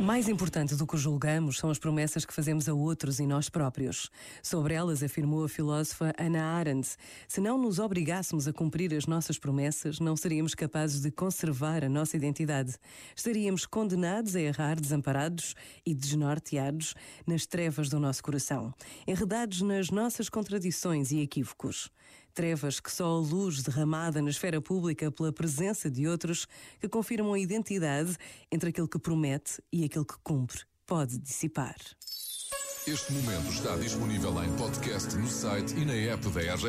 Mais importante do que julgamos são as promessas que fazemos a outros e nós próprios. Sobre elas afirmou a filósofa Hannah Arendt: se não nos obrigássemos a cumprir as nossas promessas, não seríamos capazes de conservar a nossa identidade. Estaríamos condenados a errar desamparados e desnorteados nas trevas do nosso coração, enredados nas nossas contradições e equívocos. Trevas que só a luz derramada na esfera pública pela presença de outros que confirmam a identidade entre aquele que promete e aquele que cumpre pode dissipar. Este momento está disponível em podcast no site e na app da RGF.